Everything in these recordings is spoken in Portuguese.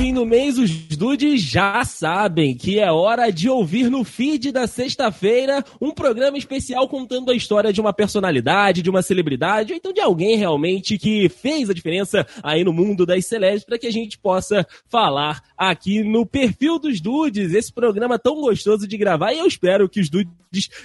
No fim do mês, os dudes já sabem que é hora de ouvir no feed da sexta-feira um programa especial contando a história de uma personalidade, de uma celebridade, ou então de alguém realmente que fez a diferença aí no mundo das celebres para que a gente possa falar aqui no perfil dos dudes, esse programa tão gostoso de gravar e eu espero que os dudes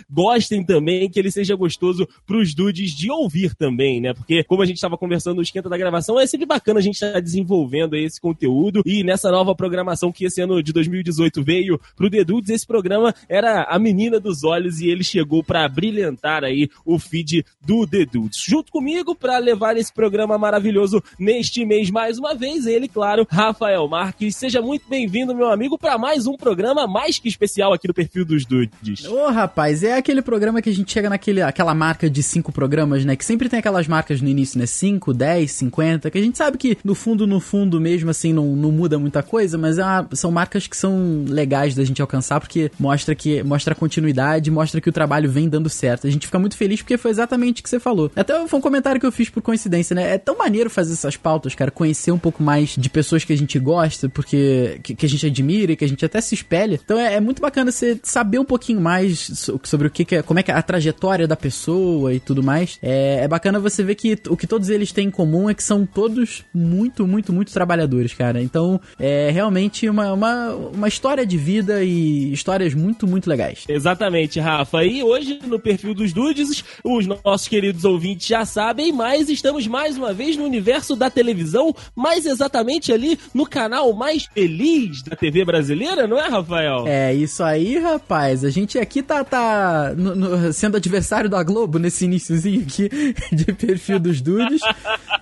gostem também, que ele seja gostoso pros dudes de ouvir também, né? Porque como a gente estava conversando no esquenta da gravação, é sempre bacana a gente estar tá desenvolvendo esse conteúdo e nessa nova programação que esse ano de 2018 veio pro The Dudes, esse programa era a menina dos olhos e ele chegou para brilhantar aí o feed do The Dudes. Junto comigo para levar esse programa maravilhoso neste mês mais uma vez, ele, claro, Rafael Marques. Seja muito bem-vindo, meu amigo, para mais um programa mais que especial aqui no perfil dos Dudes. Ô, rapaz, é aquele programa que a gente chega naquele aquela marca de cinco programas, né? Que sempre tem aquelas marcas no início, né? 5, 10, 50, que a gente sabe que no fundo, no fundo mesmo, assim, não, não muda muita coisa, mas é uma, são marcas que são legais da gente alcançar, porque mostra que mostra a continuidade, mostra que o trabalho vem dando certo. A gente fica muito feliz porque foi exatamente o que você falou. Até foi um comentário que eu fiz por coincidência, né? É tão maneiro fazer essas pautas, cara, conhecer um pouco mais de pessoas que a gente gosta, porque que, que a gente admira e que a gente até se espelha. Então é, é muito bacana você saber um pouquinho mais sobre o que, que é, como é que é a trajetória da pessoa e tudo mais. É, é bacana você ver que o que todos eles têm em comum é que são todos muito, muito, muito trabalhadores, cara. Então é realmente uma, uma, uma história de vida e histórias muito, muito legais. Exatamente, Rafa. E hoje no perfil dos Dudes, os nossos queridos ouvintes já sabem, mas estamos mais uma vez no universo da televisão, mais exatamente ali no canal mais feliz da TV brasileira, não é, Rafael? É, isso aí, rapaz. A gente aqui tá, tá no, no, sendo adversário da Globo nesse iníciozinho aqui de perfil dos Dudes.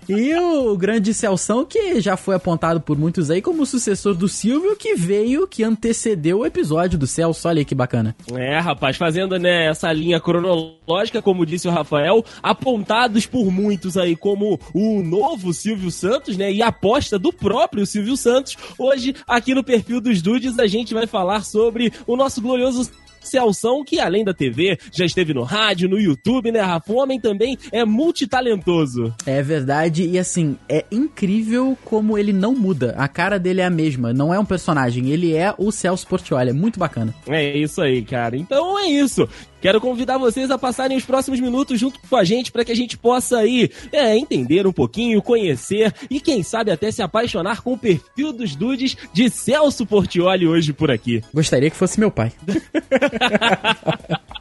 e o grande Celção, que já foi apontado por muitos aí como sucessor do Silvio, que veio, que antecedeu o episódio do Celso. Olha aí que bacana. É, rapaz, fazendo né, essa linha cronológica, como disse o Rafael, apontados por muitos aí como o novo Silvio Santos, né? E aposta do próprio Silvio Santos. Hoje, aqui no perfil dos Dudes, a gente vai falar sobre o nosso glorioso Celção, que além da TV, já esteve no rádio, no YouTube, né, Rafa? O homem também é multitalentoso. É verdade, e assim, é incrível como ele não muda. A cara dele é a mesma, não é um personagem, ele é o Celso Portioli, é muito bacana. É isso aí, cara. Então é isso. Quero convidar vocês a passarem os próximos minutos junto com a gente para que a gente possa aí é, entender um pouquinho, conhecer e quem sabe até se apaixonar com o perfil dos dudes de Celso Portioli hoje por aqui. Gostaria que fosse meu pai.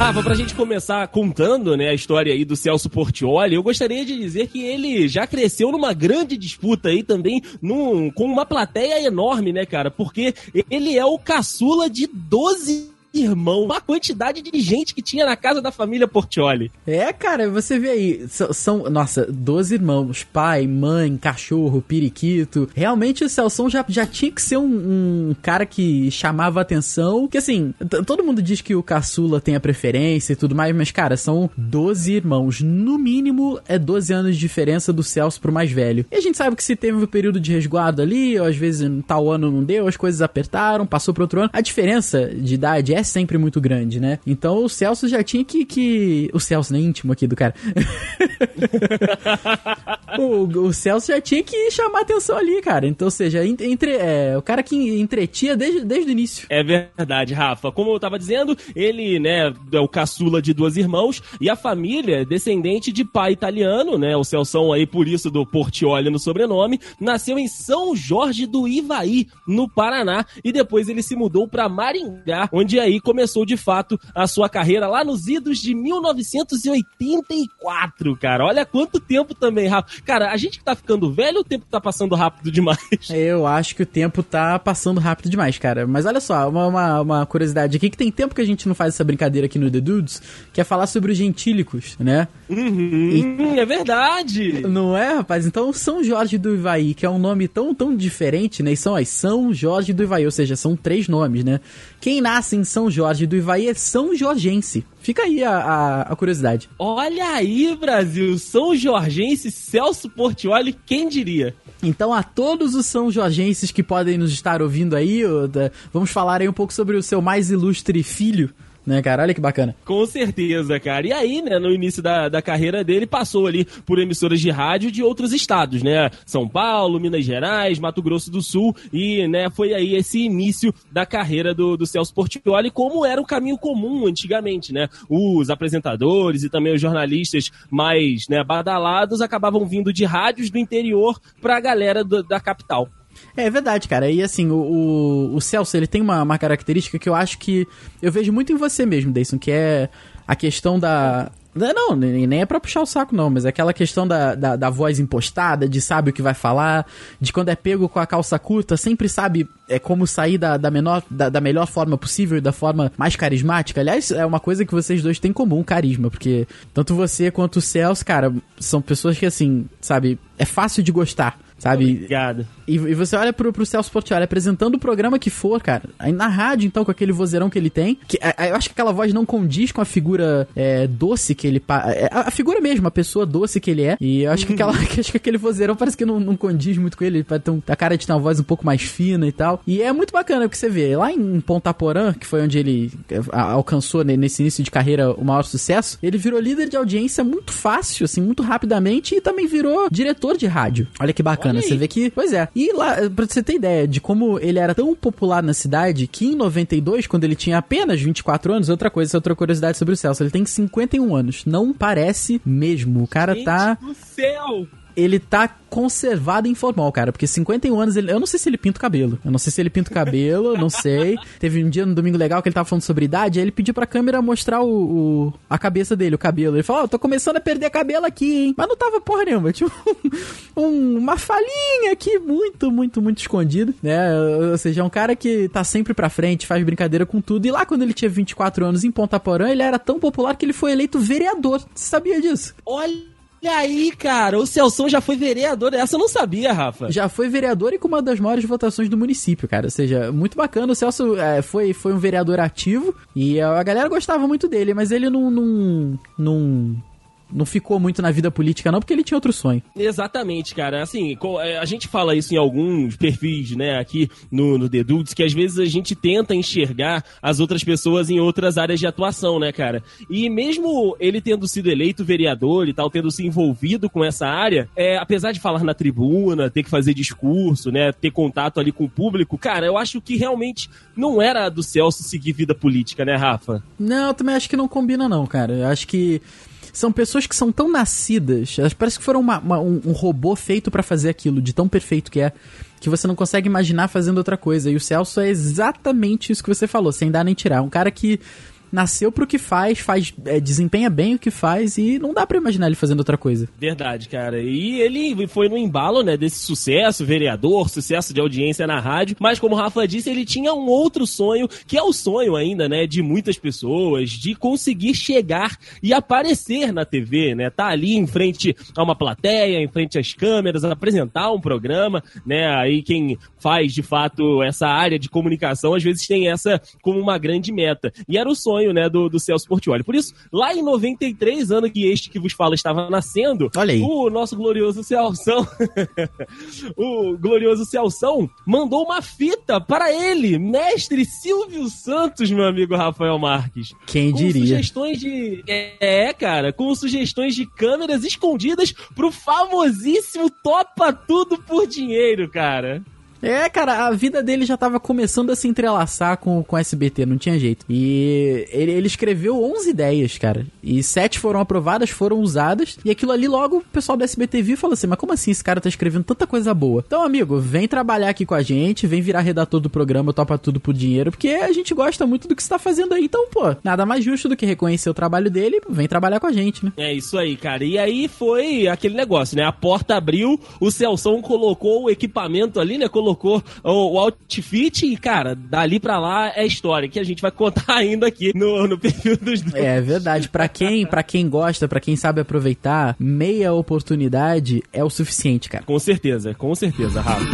Rafa, pra gente começar contando, né, a história aí do Celso Portioli, eu gostaria de dizer que ele já cresceu numa grande disputa aí também, num, com uma plateia enorme, né, cara? Porque ele é o caçula de 12 irmão, uma quantidade de gente que tinha na casa da família Portioli. É, cara, você vê aí, são, nossa, 12 irmãos, pai, mãe, cachorro, periquito. Realmente o Celso já, já tinha que ser um, um cara que chamava atenção, que assim, todo mundo diz que o caçula tem a preferência e tudo mais, mas cara, são 12 irmãos, no mínimo é 12 anos de diferença do Celso pro mais velho. E a gente sabe que se teve um período de resguardo ali, ou às vezes em tal ano não deu, as coisas apertaram, passou pro outro ano. A diferença de idade é é sempre muito grande, né? Então o Celso já tinha que. que... O Celso, nem íntimo aqui do cara. o, o Celso já tinha que chamar atenção ali, cara. Então, ou seja, entre, é, o cara que entretia desde, desde o início. É verdade, Rafa. Como eu tava dizendo, ele, né, é o caçula de duas irmãos e a família é descendente de pai italiano, né? O Celso aí, por isso do Portioli no sobrenome, nasceu em São Jorge do Ivaí, no Paraná, e depois ele se mudou para Maringá, onde aí aí começou de fato a sua carreira lá nos idos de 1984, cara. Olha quanto tempo também, Rafa. Cara, a gente que tá ficando velho ou o tempo tá passando rápido demais? Eu acho que o tempo tá passando rápido demais, cara. Mas olha só, uma, uma, uma curiosidade aqui que tem tempo que a gente não faz essa brincadeira aqui no The Dudes, que é falar sobre os gentílicos, né? Uhum, e... É verdade! Não é, rapaz? Então, São Jorge do Ivaí, que é um nome tão, tão diferente, né? E são as São Jorge do Ivaí, ou seja, são três nomes, né? Quem nasce em São Jorge do Ivaí é São Jorgense. Fica aí a, a, a curiosidade. Olha aí, Brasil! São Jorgense, Celso Portioli, quem diria? Então, a todos os São Jorgenses que podem nos estar ouvindo aí, vamos falar aí um pouco sobre o seu mais ilustre filho, né, cara? Olha que bacana. Com certeza, cara. E aí, né, no início da, da carreira dele, passou ali por emissoras de rádio de outros estados, né? São Paulo, Minas Gerais, Mato Grosso do Sul, e, né, foi aí esse início da carreira do, do Celso Portioli, como era o caminho comum antigamente, né? Os apresentadores e também os jornalistas mais, né, badalados acabavam vindo de rádios do interior pra galera do, da capital. É, é verdade, cara. E assim, o, o, o Celso, ele tem uma, uma característica que eu acho que eu vejo muito em você mesmo, Dayson, que é a questão da, não, nem é pra puxar o saco, não, mas é aquela questão da, da, da, voz impostada, de sabe o que vai falar, de quando é pego com a calça curta, sempre sabe é, como sair da, da, menor, da, da melhor forma possível e da forma mais carismática. Aliás, é uma coisa que vocês dois têm em comum, carisma, porque tanto você quanto o Celso, cara, são pessoas que, assim, sabe, é fácil de gostar sabe? Obrigado. E, e, você olha pro, pro Celso Portioli apresentando o programa que for, cara. Aí na rádio, então, com aquele vozeirão que ele tem. Que, a, eu acho que aquela voz não condiz com a figura é, doce que ele. É, a, a, figura mesmo, a pessoa doce que ele é. E eu acho que, aquela, que, acho que aquele vozeirão parece que não, não condiz muito com ele. Ele ter um, a cara de ter uma voz um pouco mais fina e tal. E é muito bacana porque você vê. Lá em Ponta Porã, que foi onde ele é, alcançou né, nesse início de carreira o maior sucesso, ele virou líder de audiência muito fácil, assim, muito rapidamente. E também virou diretor de rádio. Olha que bacana. Você vê que. Pois é. E lá, pra você ter ideia de como ele era tão popular na cidade, que em 92, quando ele tinha apenas 24 anos, outra coisa, outra curiosidade sobre o Celso, ele tem 51 anos. Não parece mesmo. O cara Gente tá. Do céu! Ele tá conservado e informal, cara. Porque 51 anos, ele, eu não sei se ele pinta o cabelo. Eu não sei se ele pinta o cabelo, não sei. Teve um dia no Domingo Legal que ele tava falando sobre idade, aí ele pediu pra câmera mostrar o, o a cabeça dele, o cabelo. Ele falou, ó, oh, tô começando a perder cabelo aqui, hein? Mas não tava porra nenhuma. Tinha um, um, uma falinha aqui muito, muito, muito escondida, né? Ou seja, é um cara que tá sempre pra frente, faz brincadeira com tudo. E lá quando ele tinha 24 anos em Ponta Porã, ele era tão popular que ele foi eleito vereador. Você sabia disso? Olha e aí, cara, o Celso já foi vereador. Essa eu não sabia, Rafa. Já foi vereador e com uma das maiores votações do município, cara. Ou seja, muito bacana. O Celso é, foi, foi um vereador ativo e a galera gostava muito dele, mas ele não, não, não não ficou muito na vida política, não, porque ele tinha outro sonho. Exatamente, cara. Assim, é, a gente fala isso em alguns perfis, né, aqui no, no The Dudes, que às vezes a gente tenta enxergar as outras pessoas em outras áreas de atuação, né, cara? E mesmo ele tendo sido eleito vereador e tal, tendo se envolvido com essa área, é, apesar de falar na tribuna, ter que fazer discurso, né, ter contato ali com o público, cara, eu acho que realmente não era do Celso seguir vida política, né, Rafa? Não, eu também acho que não combina, não, cara. Eu acho que são pessoas que são tão nascidas, elas parece que foram uma, uma, um, um robô feito para fazer aquilo, de tão perfeito que é, que você não consegue imaginar fazendo outra coisa. E o Celso é exatamente isso que você falou, sem dar nem tirar. Um cara que nasceu pro que faz, faz é, desempenha bem o que faz e não dá para imaginar ele fazendo outra coisa. Verdade, cara. E ele foi no embalo, né, desse sucesso, vereador, sucesso de audiência na rádio, mas como o Rafa disse, ele tinha um outro sonho, que é o sonho ainda, né, de muitas pessoas, de conseguir chegar e aparecer na TV, né, tá ali em frente a uma plateia, em frente às câmeras, apresentar um programa, né, aí quem faz de fato essa área de comunicação, às vezes tem essa como uma grande meta. E era o sonho sonho, né, do, do Celso Portioli. Por isso, lá em 93, ano que este que vos fala estava nascendo, o nosso glorioso Celção, o glorioso Celção, mandou uma fita para ele, mestre Silvio Santos, meu amigo Rafael Marques. Quem com diria? sugestões de... É, cara, com sugestões de câmeras escondidas pro famosíssimo Topa Tudo por Dinheiro, cara. É, cara, a vida dele já tava começando a se entrelaçar com, com SBT, não tinha jeito. E ele, ele escreveu 11 ideias, cara. E sete foram aprovadas, foram usadas. E aquilo ali logo o pessoal do SBT viu e falou assim: Mas como assim esse cara tá escrevendo tanta coisa boa? Então, amigo, vem trabalhar aqui com a gente, vem virar redator do programa, topa tudo por dinheiro, porque a gente gosta muito do que você tá fazendo aí. Então, pô, nada mais justo do que reconhecer o trabalho dele, vem trabalhar com a gente, né? É isso aí, cara. E aí foi aquele negócio, né? A porta abriu, o Celson colocou o equipamento ali, né? Colocou colocou o, o outfit e, cara, dali pra lá é história que a gente vai contar ainda aqui no, no perfil dos dois. É verdade. Pra quem, pra quem gosta, pra quem sabe aproveitar, meia oportunidade é o suficiente, cara. Com certeza, com certeza, Rafa.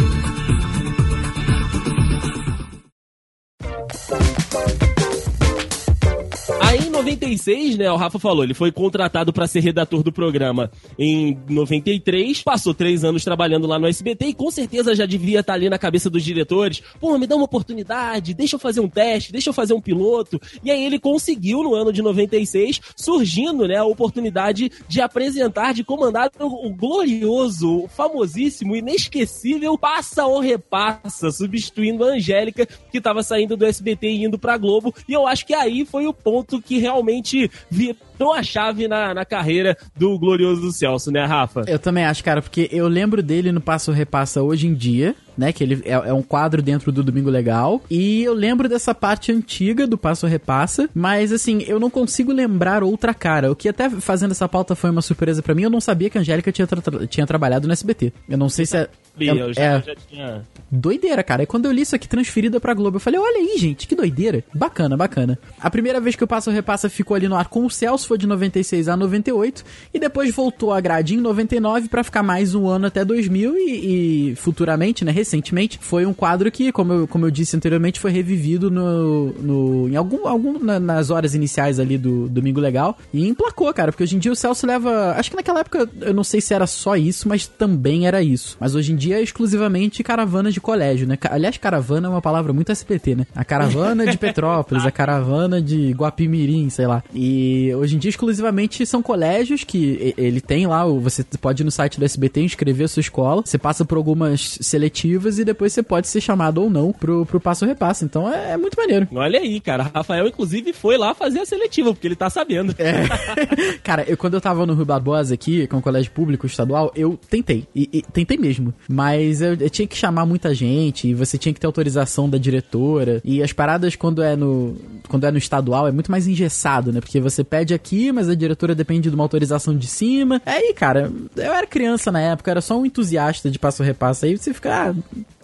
Aí em 91 96, né, o Rafa falou, ele foi contratado para ser redator do programa em 93, passou três anos trabalhando lá no SBT e com certeza já devia estar tá ali na cabeça dos diretores, pô, me dá uma oportunidade, deixa eu fazer um teste, deixa eu fazer um piloto. E aí ele conseguiu no ano de 96, surgindo, né, a oportunidade de apresentar, de comandar o, glorioso, o famosíssimo, inesquecível Passa ou Repassa, substituindo a Angélica, que estava saindo do SBT e indo pra Globo. E eu acho que aí foi o ponto que realmente virou a chave na, na carreira do glorioso Celso, né, Rafa? Eu também acho, cara, porque eu lembro dele no Passo Repassa hoje em dia, né? Que ele é, é, um quadro dentro do Domingo Legal. E eu lembro dessa parte antiga do Passo Repassa, mas assim, eu não consigo lembrar outra cara. O que até fazendo essa pauta foi uma surpresa para mim, eu não sabia que a Angélica tinha, tra tinha trabalhado no SBT. Eu não sei se é. Eu, já, é, já tinha. Doideira, cara. E quando eu li isso aqui transferida pra Globo, eu falei, olha aí, gente, que doideira. Bacana, bacana. A primeira vez que o Passo Repassa ficou ali no ar com o Celso foi de 96 a 98, e depois voltou a grade em 99 para ficar mais um ano até 2000, e, e futuramente, né, recentemente, foi um quadro que, como eu, como eu disse anteriormente, foi revivido no, no, em algum, algum na, nas horas iniciais ali do Domingo Legal, e emplacou, cara, porque hoje em dia o Celso leva, acho que naquela época, eu não sei se era só isso, mas também era isso. Mas hoje em dia é exclusivamente caravanas de colégio, né? Aliás, caravana é uma palavra muito SPT, né? A caravana de Petrópolis, a caravana de Guapimirim, sei lá. E hoje em dia exclusivamente são colégios que ele tem lá, você pode ir no site do SBT inscrever a sua escola, você passa por algumas seletivas e depois você pode ser chamado ou não pro, pro passo repasso. Então é, é, muito maneiro. Olha aí, cara. Rafael, inclusive, foi lá fazer a seletiva, porque ele tá sabendo. É. cara, eu, quando eu tava no Rio Barbosa aqui, com o colégio público estadual, eu tentei. E, e tentei mesmo. Mas eu, eu, tinha que chamar muita gente, e você tinha que ter autorização da diretora. E as paradas, quando é no, quando é no estadual, é muito mais engessado, né? Porque você pede aqui, mas a diretora depende de uma autorização de cima. Aí, cara, eu era criança na época, era só um entusiasta de passo-repasso. Aí você fica, ah,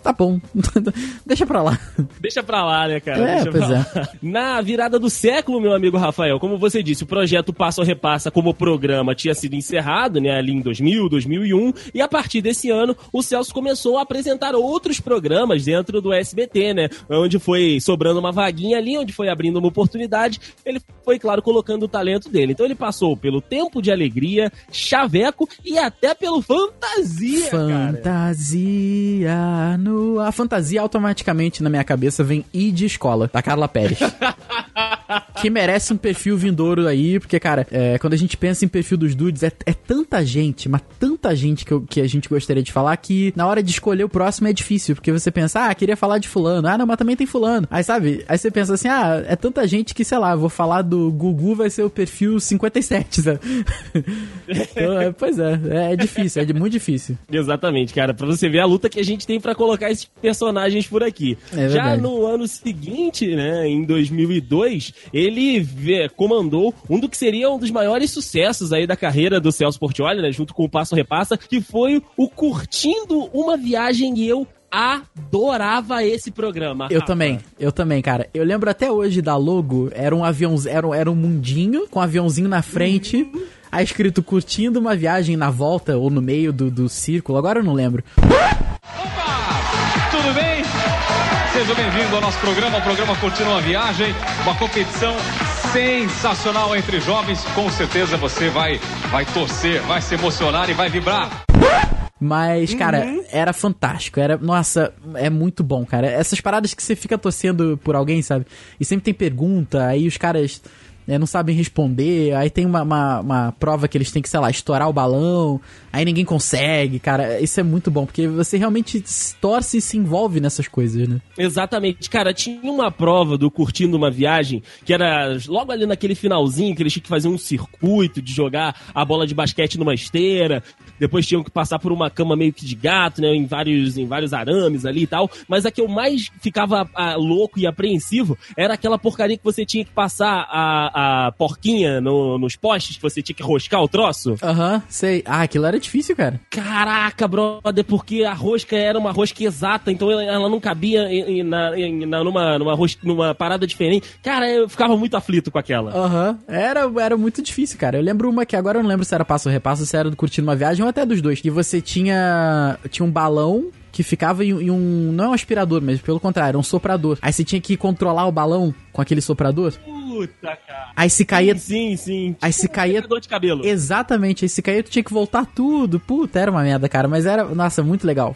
tá bom, deixa pra lá. Deixa pra lá, né, cara? É, deixa pois é. Lá. Na virada do século, meu amigo Rafael, como você disse, o projeto Passo a Repassa como programa tinha sido encerrado, né, ali em 2000, 2001, e a partir desse ano o Celso começou a apresentar outros programas dentro do SBT, né, onde foi sobrando uma vaguinha ali, onde foi abrindo uma oportunidade, ele foi, claro, colocando o talento dele. Então ele passou pelo Tempo de Alegria, Chaveco e até pelo Fantasia, Fantasia cara. no a fantasia automaticamente na minha cabeça vem I de escola, da Carla Pérez. que merece um perfil vindouro aí, porque, cara, é, quando a gente pensa em perfil dos dudes, é, é tanta gente, mas tanta gente que, eu, que a gente gostaria de falar que na hora de escolher o próximo é difícil, porque você pensa, ah, queria falar de fulano, ah, não, mas também tem fulano. Aí, sabe, aí você pensa assim, ah, é tanta gente que, sei lá, vou falar do Gugu, vai ser o perfil 57, sabe? então, é, pois é, é, é difícil, é muito difícil. Exatamente, cara, pra você ver a luta que a gente tem para colocar esses personagens por aqui. É Já no ano seguinte, né, em 2002, ele vê, comandou um do que seria um dos maiores sucessos aí da carreira do Celso Portioli, né, junto com o Passo Repassa, que foi o Curtindo uma Viagem e eu adorava esse programa. Eu também, eu também, cara. Eu lembro até hoje da logo, era um avião, era, era um mundinho com um aviãozinho na frente. Uhum. Aí escrito curtindo uma viagem na volta ou no meio do, do círculo, agora eu não lembro. Opa! Tudo bem? Seja bem-vindo ao nosso programa, o programa Curtindo uma Viagem, uma competição sensacional entre jovens. Com certeza você vai, vai torcer, vai se emocionar e vai vibrar. Mas, cara, uhum. era fantástico. Era, nossa, é muito bom, cara. Essas paradas que você fica torcendo por alguém, sabe? E sempre tem pergunta, aí os caras né, não sabem responder, aí tem uma, uma, uma, prova que eles têm que, sei lá, estourar o balão, aí ninguém consegue, cara, isso é muito bom, porque você realmente torce e se envolve nessas coisas, né? Exatamente, cara, tinha uma prova do Curtindo uma Viagem, que era logo ali naquele finalzinho, que eles tinham que fazer um circuito de jogar a bola de basquete numa esteira, depois tinham que passar por uma cama meio que de gato, né, em vários, em vários arames ali e tal, mas a que eu mais ficava a, ah, louco e apreensivo era aquela porcaria que você tinha que passar a a porquinha no, nos postes, que você tinha que roscar o troço? Aham, uhum, sei. Ah, aquilo era difícil, cara. Caraca, brother, porque a rosca era uma rosca exata, então ela, ela não cabia em, em, na, em, na, numa, numa, rosca, numa parada diferente. Cara, eu ficava muito aflito com aquela. Aham, uhum. era, era muito difícil, cara. Eu lembro uma que agora eu não lembro se era passo ou repasso, se era do Curtindo uma Viagem ou até dos dois, que você tinha, tinha um balão que ficava em, em, um. Não é um aspirador, mas pelo contrário, um soprador. Aí você tinha que controlar o balão com aquele soprador. Puta, cara. Aí se caía. Sim, sim. Aí se caía. Dor de cabelo. Exatamente, aí se caía tu tinha que voltar tudo. Puta, era uma merda, cara. Mas era, nossa, muito legal.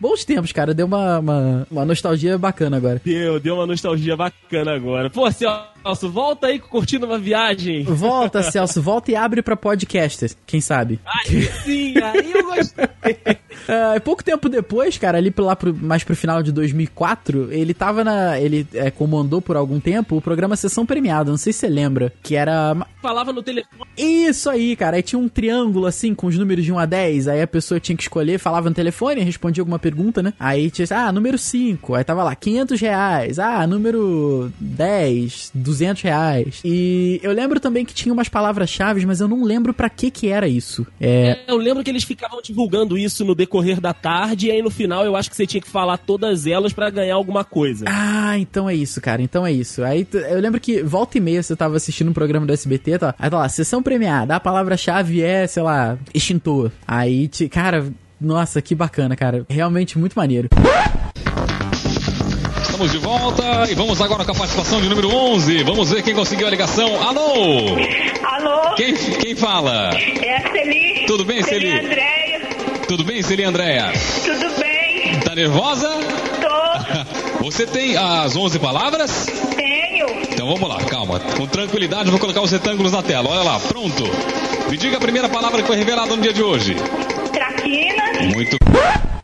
Bons tempos, cara. Deu uma, uma, uma nostalgia bacana agora. Deu, deu uma nostalgia bacana agora. Pô, Celso, volta aí curtindo uma viagem. Volta, Celso, volta e abre pra podcaster, quem sabe? Aí sim, aí eu gostei. Uh, pouco tempo depois, cara, ali lá pro, mais pro final de 2004, ele tava na. Ele é, comandou por algum tempo o programa Sessão Premiada, não sei se você lembra, que era. Falava no telefone. Isso aí, cara. Aí tinha um triângulo assim com os números de 1 a 10. Aí a pessoa tinha que escolher, falava no telefone, respondia alguma pergunta, né? Aí tinha, ah, número 5. Aí tava lá, 500 reais. Ah, número 10, 200 reais. E eu lembro também que tinha umas palavras-chave, mas eu não lembro para que que era isso. É... é... Eu lembro que eles ficavam divulgando isso no decorrer da tarde. E aí no final eu acho que você tinha que falar todas elas para ganhar alguma coisa. Ah, então é isso, cara. Então é isso. Aí eu lembro que volta e meia você tava assistindo um programa do SBT, tá? Aí tá lá, sessão premiada, a palavra-chave é, sei lá, extintor. Aí, te, cara, nossa, que bacana, cara. Realmente muito maneiro. Estamos de volta e vamos agora com a participação de número 11. Vamos ver quem conseguiu a ligação. Alô? Alô? Quem, quem fala? É a Celi. Tudo bem, Celi? Celi Andréia. Tudo bem, Celi Andréia? Tudo bem. Tá nervosa? Tô. Você tem as 11 palavras? Então vamos lá, calma. Com tranquilidade, vou colocar os retângulos na tela. Olha lá, pronto. Me diga a primeira palavra que foi revelada no dia de hoje. Traquina. Muito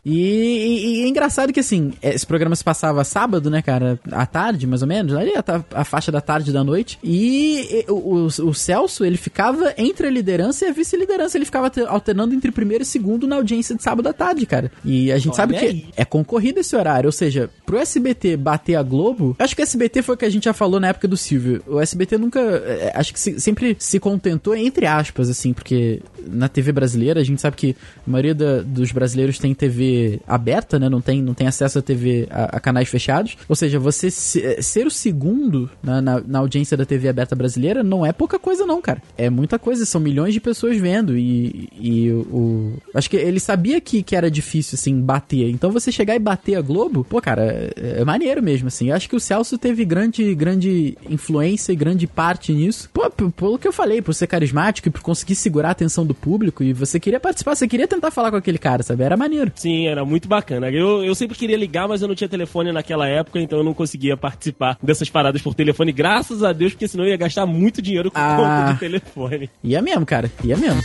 e, e, e, é engraçado que, assim, esse programa se passava sábado, né, cara? À tarde, mais ou menos. Ali a, a faixa da tarde e da noite. E, e o, o, Celso, ele ficava entre a liderança e a vice-liderança. Ele ficava alternando entre primeiro e segundo na audiência de sábado à tarde, cara. E a gente Olha sabe aí. que é concorrido esse horário. Ou seja, pro SBT bater a Globo. Acho que o SBT foi o que a gente já falou na época do Silvio. O SBT nunca. É, acho que se, sempre se contentou, entre aspas, assim, porque na TV brasileira a gente sabe que a maioria da, dos brasileiros tem TV aberta, né? Não tem, não tem acesso a TV a, a canais fechados. Ou seja, você se, ser o segundo na, na, na, audiência da TV aberta brasileira não é pouca coisa, não, cara. É muita coisa, são milhões de pessoas vendo. E, e o. Acho que ele sabia que, que era difícil, assim, bater. Então você chegar e bater a Globo, pô, cara, é, é maneiro mesmo, assim. Eu acho que o Celso teve grande, grande influência e grande parte nisso. Pô, pelo que eu falei, por ser carismático e por conseguir segurar a atenção do público. E você queria participar, você queria tentar falar com aquele cara, sabe? Era maneiro. Sim, era muito bacana. Eu, eu sempre queria ligar, mas eu não tinha telefone naquela época, então eu não conseguia participar dessas paradas por telefone. Graças a Deus, porque senão eu ia gastar muito dinheiro com ah, conta de telefone. Ia mesmo, cara. Ia mesmo.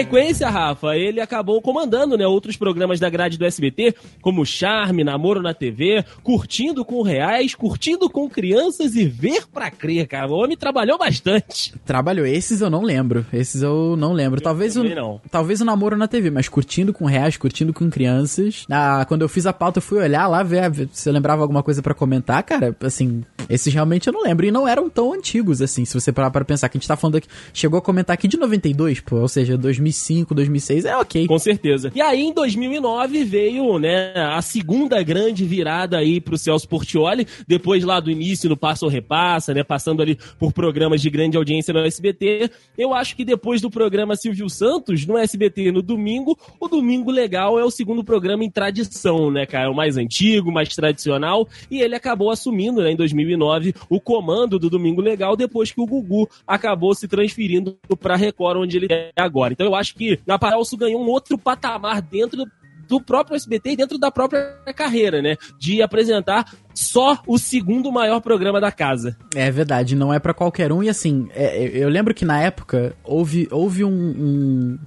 Sequência, Rafa, ele acabou comandando, né, outros programas da grade do SBT, como Charme, Namoro na TV, Curtindo com Reais, Curtindo com Crianças e Ver Pra Crer, cara. O homem trabalhou bastante. Trabalhou. Esses eu não lembro. Esses eu não lembro. Eu talvez o, não. talvez o Namoro na TV, mas Curtindo com Reais, Curtindo com Crianças. Ah, quando eu fiz a pauta, eu fui olhar lá, ver se eu lembrava alguma coisa para comentar, cara. Assim, esses realmente eu não lembro. E não eram tão antigos, assim, se você parar pra pensar. Que a gente tá falando aqui. Chegou a comentar aqui de 92, pô. Ou seja, 2005, 2006, é ok. Com certeza. E aí, em 2009, veio, né, a segunda grande virada aí pro Celso Portioli, depois lá do início no Passa ou Repassa, né, passando ali por programas de grande audiência no SBT. Eu acho que depois do programa Silvio Santos, no SBT no domingo, o Domingo Legal é o segundo programa em tradição, né, cara? É o mais antigo, mais tradicional, e ele acabou assumindo, né, em 2009, o comando do Domingo Legal, depois que o Gugu acabou se transferindo pra Record, onde ele é agora. Então eu acho que a Paralso ganhou um outro patamar dentro do próprio SBT e dentro da própria carreira, né? De apresentar só o segundo maior programa da casa. É verdade, não é para qualquer um. E assim, é, eu lembro que na época houve, houve um, um,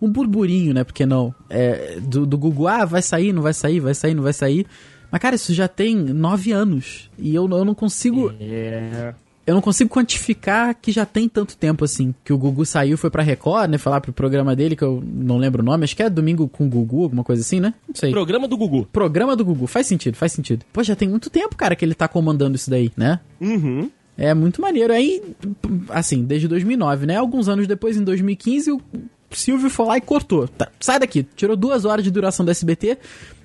um burburinho, né? Porque não? É, do, do Google, ah, vai sair, não vai sair, vai sair, não vai sair. Mas, cara, isso já tem nove anos. E eu, eu não consigo. É eu não consigo quantificar que já tem tanto tempo assim. Que o Gugu saiu, foi pra Record, né? Falar pro programa dele, que eu não lembro o nome. Acho que é Domingo com o Gugu, alguma coisa assim, né? Não sei. Programa do Gugu. Programa do Gugu. Faz sentido, faz sentido. Pô, já tem muito tempo, cara, que ele tá comandando isso daí, né? Uhum. É muito maneiro. Aí, assim, desde 2009, né? Alguns anos depois, em 2015, o Silvio foi lá e cortou. Tá, sai daqui. Tirou duas horas de duração do SBT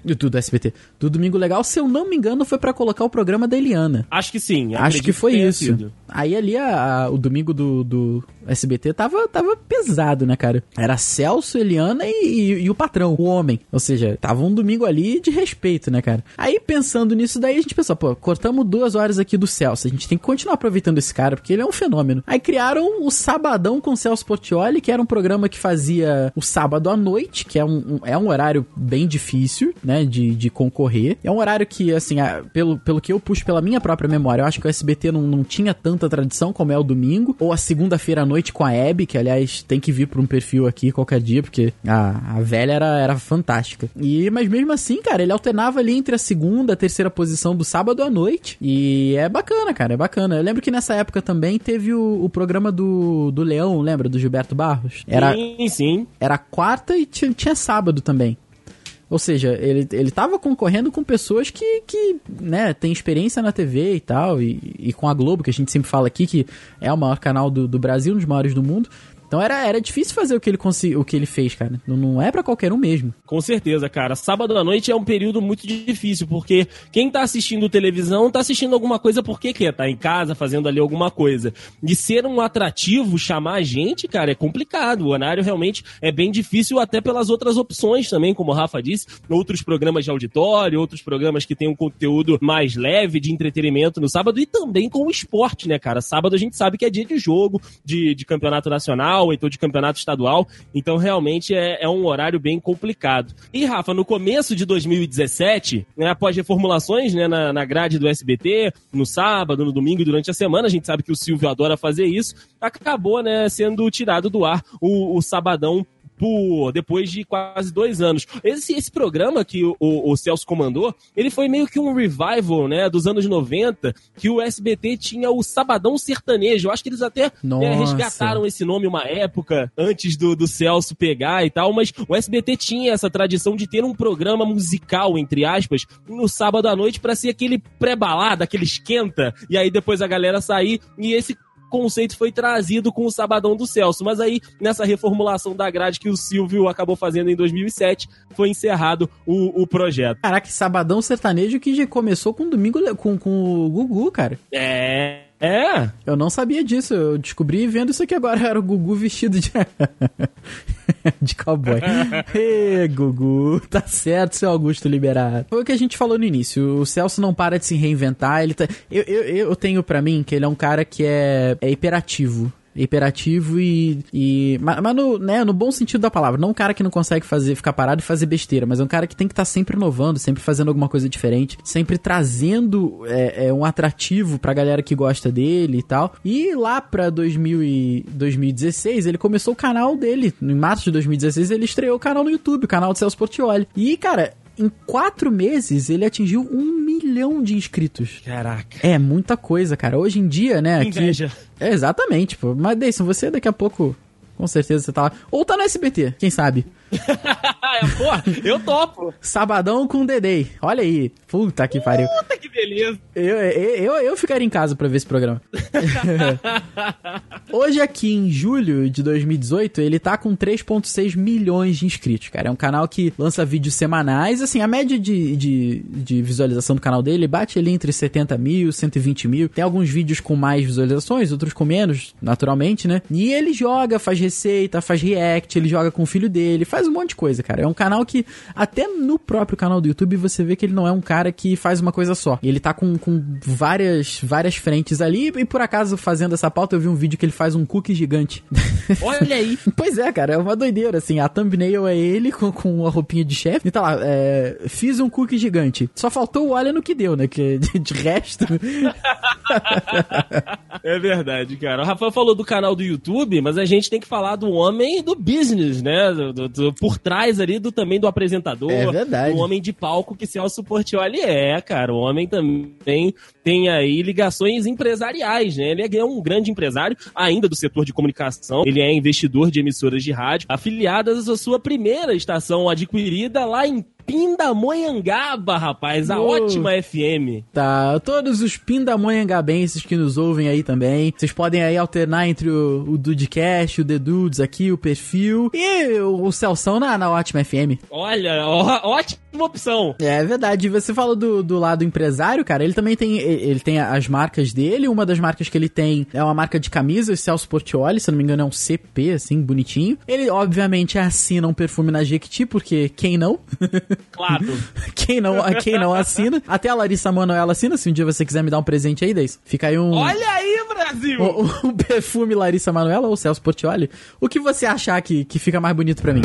Do, do, SBT. Do Domingo Legal, se eu não me engano, foi pra colocar o programa da Eliana. Acho que sim. Acho que foi tenha isso. sido. Aí ali a- a- o domingo do, do SBT tava, tava pesado, né, cara? Era Celso, Eliana e, e- e o patrão, o homem. Ou seja, tava um domingo ali de respeito, né, cara? Aí pensando nisso daí, a gente pensou, pô, cortamos duas horas aqui do Celso. A gente tem que continuar aproveitando esse cara, porque ele é um fenômeno. Aí criaram o Sabadão com Celso Portioli, que era um programa que fazia o sábado à noite, que é um, um- é um horário bem difícil, né, de, de concorrer. É um horário que, assim, a- pelo, pelo que eu puxo pela minha própria memória, eu acho que o SBT não, não tinha tanta tradição como é o domingo, ou a segunda-feira à noite com a Hebe, que aliás tem que vir pra um perfil aqui qualquer dia, porque a, a velha era, era fantástica. E, mas mesmo assim, cara, ele alternava ali entre a segunda e a terceira posição do sábado à noite. E é bacana, cara, é bacana. Eu lembro que nessa época também teve o, o programa do, do Leão, lembra? Do Gilberto Barros? Era, Sim, sim. era quarta e tinha, tinha sábado também. Ou seja, ele, ele tava concorrendo com pessoas que, que né, tem experiência na TV e tal, e, e com a Globo, que a gente sempre fala aqui, que é o maior canal do, do Brasil, um dos maiores do mundo. Então era, era difícil fazer o que ele, consegui, o que ele fez, cara. Não, não é pra qualquer um mesmo. Com certeza, cara. Sábado à noite é um período muito difícil, porque quem tá assistindo televisão tá assistindo alguma coisa porque quer, tá em casa fazendo ali alguma coisa. De ser um atrativo, chamar a gente, cara, é complicado. O horário realmente é bem difícil, até pelas outras opções também, como o Rafa disse, outros programas de auditório, outros programas que tem um conteúdo mais leve de entretenimento no sábado e também com o esporte, né, cara? Sábado a gente sabe que é dia de jogo, de, de campeonato nacional, ou então de campeonato estadual. Então, realmente, é, é um horário bem complicado. E, Rafa, no começo de 2017, né, após reformulações né, na, na grade do SBT, no sábado, no domingo e durante a semana, a gente sabe que o Silvio adora fazer isso, acabou né, sendo tirado do ar o, o Sabadão por depois de quase dois anos. Esse, esse programa que o, o, o Celso comandou, ele foi meio que um revival, né, dos anos 90, que o SBT tinha o Sabadão Sertanejo. Eu acho que eles até né, Nossa. resgataram esse nome uma época antes do, do Celso pegar e tal, mas o SBT tinha essa tradição de ter um programa musical, entre aspas, no sábado à noite pra ser aquele pré-balada, aquele esquenta, e aí depois a galera sair, e esse conceito foi trazido com o Sabadão do Celso, mas aí nessa reformulação da grade que o Silvio acabou fazendo em 2007, foi encerrado o, o projeto. Caraca, Sabadão Sertanejo que já começou com domingo com, com o Gugu, cara. É, é, Eu não sabia disso, eu descobri vendo isso aqui agora. Era o Gugu vestido de. de cowboy. Ê, Gugu, tá certo, seu Augusto liberado. Foi o que a gente falou no início. O Celso não para de se reinventar. Ele tá... eu, eu, eu tenho pra mim que ele é um cara que é, é hiperativo. Hiperativo e. e mas mas no, né, no bom sentido da palavra. Não um cara que não consegue fazer, ficar parado e fazer besteira, mas é um cara que tem que estar sempre inovando, sempre fazendo alguma coisa diferente, sempre trazendo é, é, um atrativo pra galera que gosta dele e tal. E lá pra 2000 e 2016, ele começou o canal dele. Em março de 2016, ele estreou o canal no YouTube, o canal do Celso Portioli. E, cara. Em quatro meses, ele atingiu um milhão de inscritos. caraca. É muita coisa, cara. Hoje em dia, né? Inveja. É, exatamente, pô. Mas, Deison, você daqui a pouco, com certeza, você tá lá. Ou tá no SBT, quem sabe? porra, eu topo. Sabadão com Dedei. Olha aí. Puta que pariu. Puta que beleza. Eu, eu, eu, eu ficaria em casa pra ver esse programa. Hoje, aqui em julho de 2018, ele tá com 3,6 milhões de inscritos, cara. É um canal que lança vídeos semanais. Assim, a média de, de, de visualização do canal dele bate ali entre 70 mil, 120 mil. Tem alguns vídeos com mais visualizações, outros com menos, naturalmente, né? E ele joga, faz receita, faz react, ele joga com o filho dele, faz um monte de coisa, cara. É um canal que, até no próprio canal do YouTube, você vê que ele não é um cara que faz uma coisa só. Ele tá com, com várias, várias frentes ali, e por acaso, fazendo essa pauta, eu vi um vídeo que ele faz um cookie gigante. Olha aí. Pois é, cara, é uma doideira, assim. A thumbnail é ele com, com a roupinha de chefe. E tá lá, é, fiz um cookie gigante. Só faltou o olha no que deu, né? Que de, de resto. É verdade, cara. O Rafael falou do canal do YouTube, mas a gente tem que falar do homem do business, né? Do, do- do- por trás ali do também do apresentador. É verdade. Do homem de palco que Celso Portioli é, cara. O homem também tem aí ligações empresariais, né? Ele é um grande empresário, ainda do setor de comunicação. Ele é investidor de emissoras de rádio, afiliadas à sua primeira estação adquirida lá em Pindamonhangaba, rapaz, a Ô. ótima FM. Tá, todos os pindamonhangabenses que nos ouvem aí também, vocês podem aí alternar entre o, o Dudecast, o The Dudes aqui, o perfil e o, o Celção na, na Ótima FM. Olha, ó- ótima opção. É verdade, você fala do, do lado empresário, cara, ele também tem, ele ele tem as marcas dele, uma das marcas que ele tem é uma marca de camisas, Celso Portioli, se não me engano é um CP, assim, bonitinho. Ele, obviamente, assina um perfume na Jequiti, porque quem não? Claro. quem não, quem não assina? Até a Larissa Manoela assina, se um dia você quiser me dar um presente aí, Deis. Fica aí um... Olha aí, Brasil! O, o perfume Larissa Manoela ou Celso Portioli? O que você achar que, que fica mais bonito pra mim?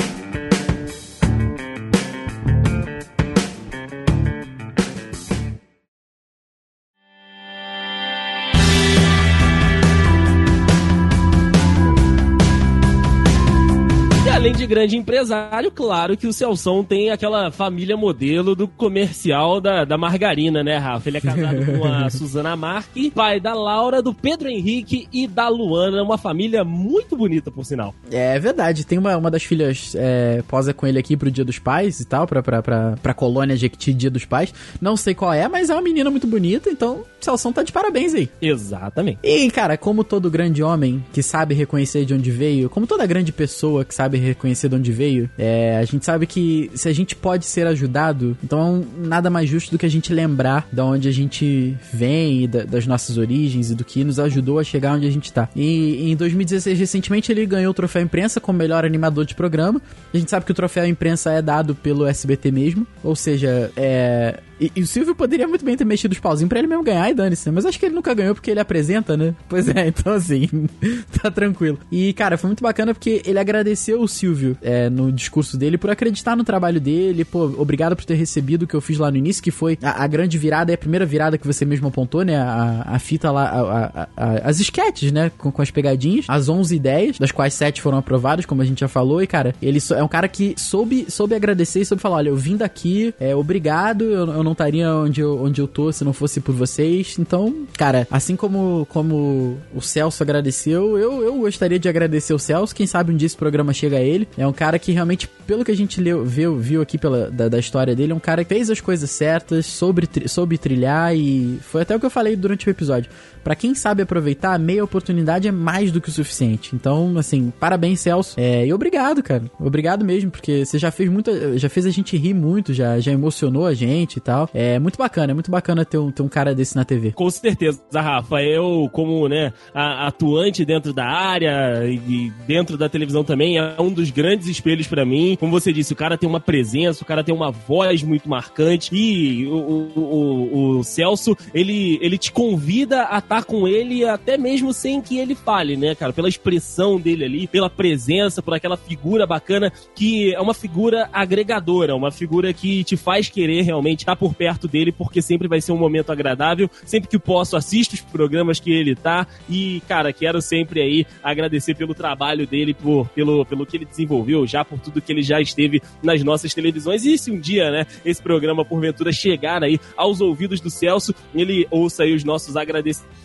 Grande empresário, claro que o Celção tem aquela família modelo do comercial da, da margarina, né, Rafa? Ele é casado com a Suzana Marque, pai da Laura, do Pedro Henrique e da Luana, uma família muito bonita, por sinal. É verdade, tem uma, uma das filhas é, posa com ele aqui pro Dia dos Pais e tal, pra, pra, pra, pra colônia Jequiti Dia dos Pais. Não sei qual é, mas é uma menina muito bonita, então o Celção tá de parabéns aí. Exatamente. E, cara, como todo grande homem que sabe reconhecer de onde veio, como toda grande pessoa que sabe reconhecer de onde veio, é, a gente sabe que se a gente pode ser ajudado, então nada mais justo do que a gente lembrar da onde a gente vem e da- das nossas origens e do que nos ajudou a chegar onde a gente tá. E em 2016, recentemente, ele ganhou o troféu imprensa como melhor animador de programa. A gente sabe que o troféu imprensa é dado pelo SBT mesmo, ou seja, é. E, e o Silvio poderia muito bem ter mexido os pauzinhos pra ele mesmo ganhar e dane-se, né? Mas acho que ele nunca ganhou porque ele apresenta, né? Pois é, então assim, tá tranquilo. E, cara, foi muito bacana porque ele agradeceu o Silvio é, no discurso dele por acreditar no trabalho dele. Pô, obrigado por ter recebido o que eu fiz lá no início, que foi a, a grande virada e a primeira virada que você mesmo apontou, né? A, a fita lá, a- as sketches, né? Com, com as pegadinhas, as 11 ideias, das quais 7 foram aprovadas, como a gente já falou. E, cara, ele só- é um cara que soube, soube agradecer e soube falar: olha, eu vim daqui, é, obrigado, eu, eu não estaria onde eu, onde eu tô se não fosse por vocês. Então, cara, assim como, como o Celso agradeceu, eu, eu gostaria de agradecer o Celso. Quem sabe um dia esse programa chega a ele. É um cara que realmente, pelo que a gente leu, viu, viu aqui pela, da, da história dele, é um cara que fez as coisas certas, soube, soube trilhar e foi até o que eu falei durante o episódio. Pra quem sabe aproveitar, meia oportunidade é mais do que o suficiente. Então, assim, parabéns, Celso. É, e obrigado, cara. Obrigado mesmo, porque você já fez muita. Já fez a gente rir muito, já, já emocionou a gente e tal. É muito bacana, é muito bacana ter um, ter um cara desse na TV. Com certeza, Rafa. Eu, como né, atuante dentro da área e dentro da televisão também, é um dos grandes espelhos pra mim. Como você disse, o cara tem uma presença, o cara tem uma voz muito marcante e o, o, o- o Celso, ele, ele te convida a estar com ele até mesmo sem que ele fale, né, cara? Pela expressão dele ali, pela presença, por aquela figura bacana que é uma figura agregadora, uma figura que te faz querer realmente estar por perto dele, porque sempre vai ser um momento agradável. Sempre que posso, assisto os programas que ele tá. E, cara, quero sempre aí agradecer pelo trabalho dele, por, pelo, pelo que ele desenvolveu, já por tudo que ele já esteve nas nossas televisões. E se um dia, né, esse programa, porventura, chegar aí aos ouvidos do Celso, ele ouça aí os nossos agradecimentos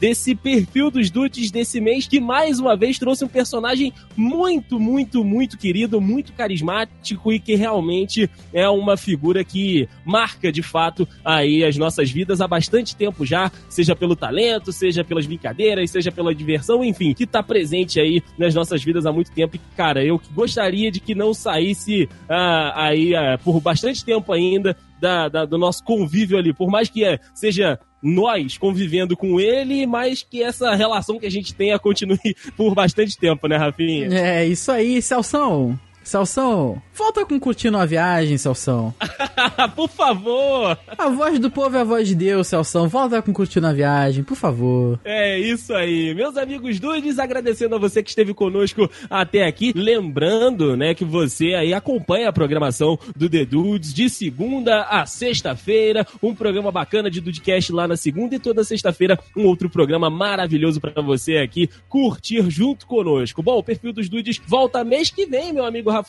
desse perfil dos dudes desse mês, que mais uma vez trouxe um personagem muito, muito, muito querido, muito carismático e que realmente é uma figura que marca de fato aí as nossas vidas há bastante tempo já, seja pelo talento, seja pelas brincadeiras, seja pela diversão, enfim, que tá presente aí nas nossas vidas há muito tempo. E, cara, eu gostaria de que não saísse ah, aí ah, por bastante tempo ainda da, da- do nosso convívio ali, por mais que eh, seja nós convivendo com ele, mas que essa relação que a gente tenha continue por bastante tempo, né, Rafinha? É, isso aí, Celção. Celção, volta com curtindo a viagem, Celção. por favor! A voz do povo é a voz de Deus, Celção. Volta com curtindo a viagem, por favor. É isso aí, meus amigos dudes, agradecendo a você que esteve conosco até aqui, lembrando, né, que você aí acompanha a programação do The Dudes de segunda a sexta-feira, um programa bacana de Dudecast lá na segunda e toda sexta-feira um outro programa maravilhoso pra você aqui curtir junto conosco. Bom, o perfil dos dudes volta mês que vem, meu amigo Rafael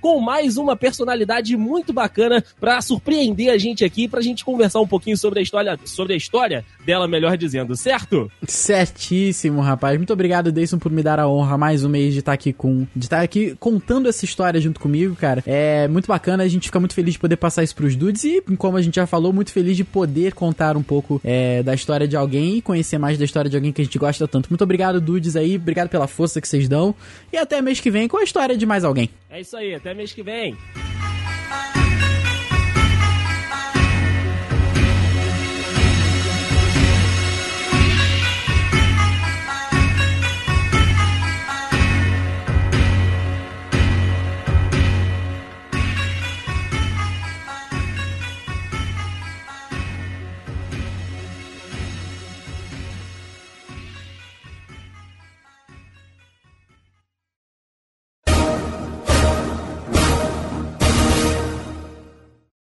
com mais uma personalidade muito bacana para surpreender a gente aqui, pra gente conversar um pouquinho sobre a história, sobre a história dela, melhor dizendo, certo? Certíssimo, rapaz. Muito obrigado, Deison, por me dar a honra mais um mês de estar aqui com, de estar aqui contando essa história junto comigo, cara. É muito bacana, a gente fica muito feliz de poder passar isso pros dudes e, como a gente já falou, muito feliz de poder contar um pouco é, da história de alguém e conhecer mais da história de alguém que a gente gosta tanto. Muito obrigado, dudes aí, obrigado pela força que vocês dão e até mês que vem com a história de mais alguém. É isso aí, até mês que vem.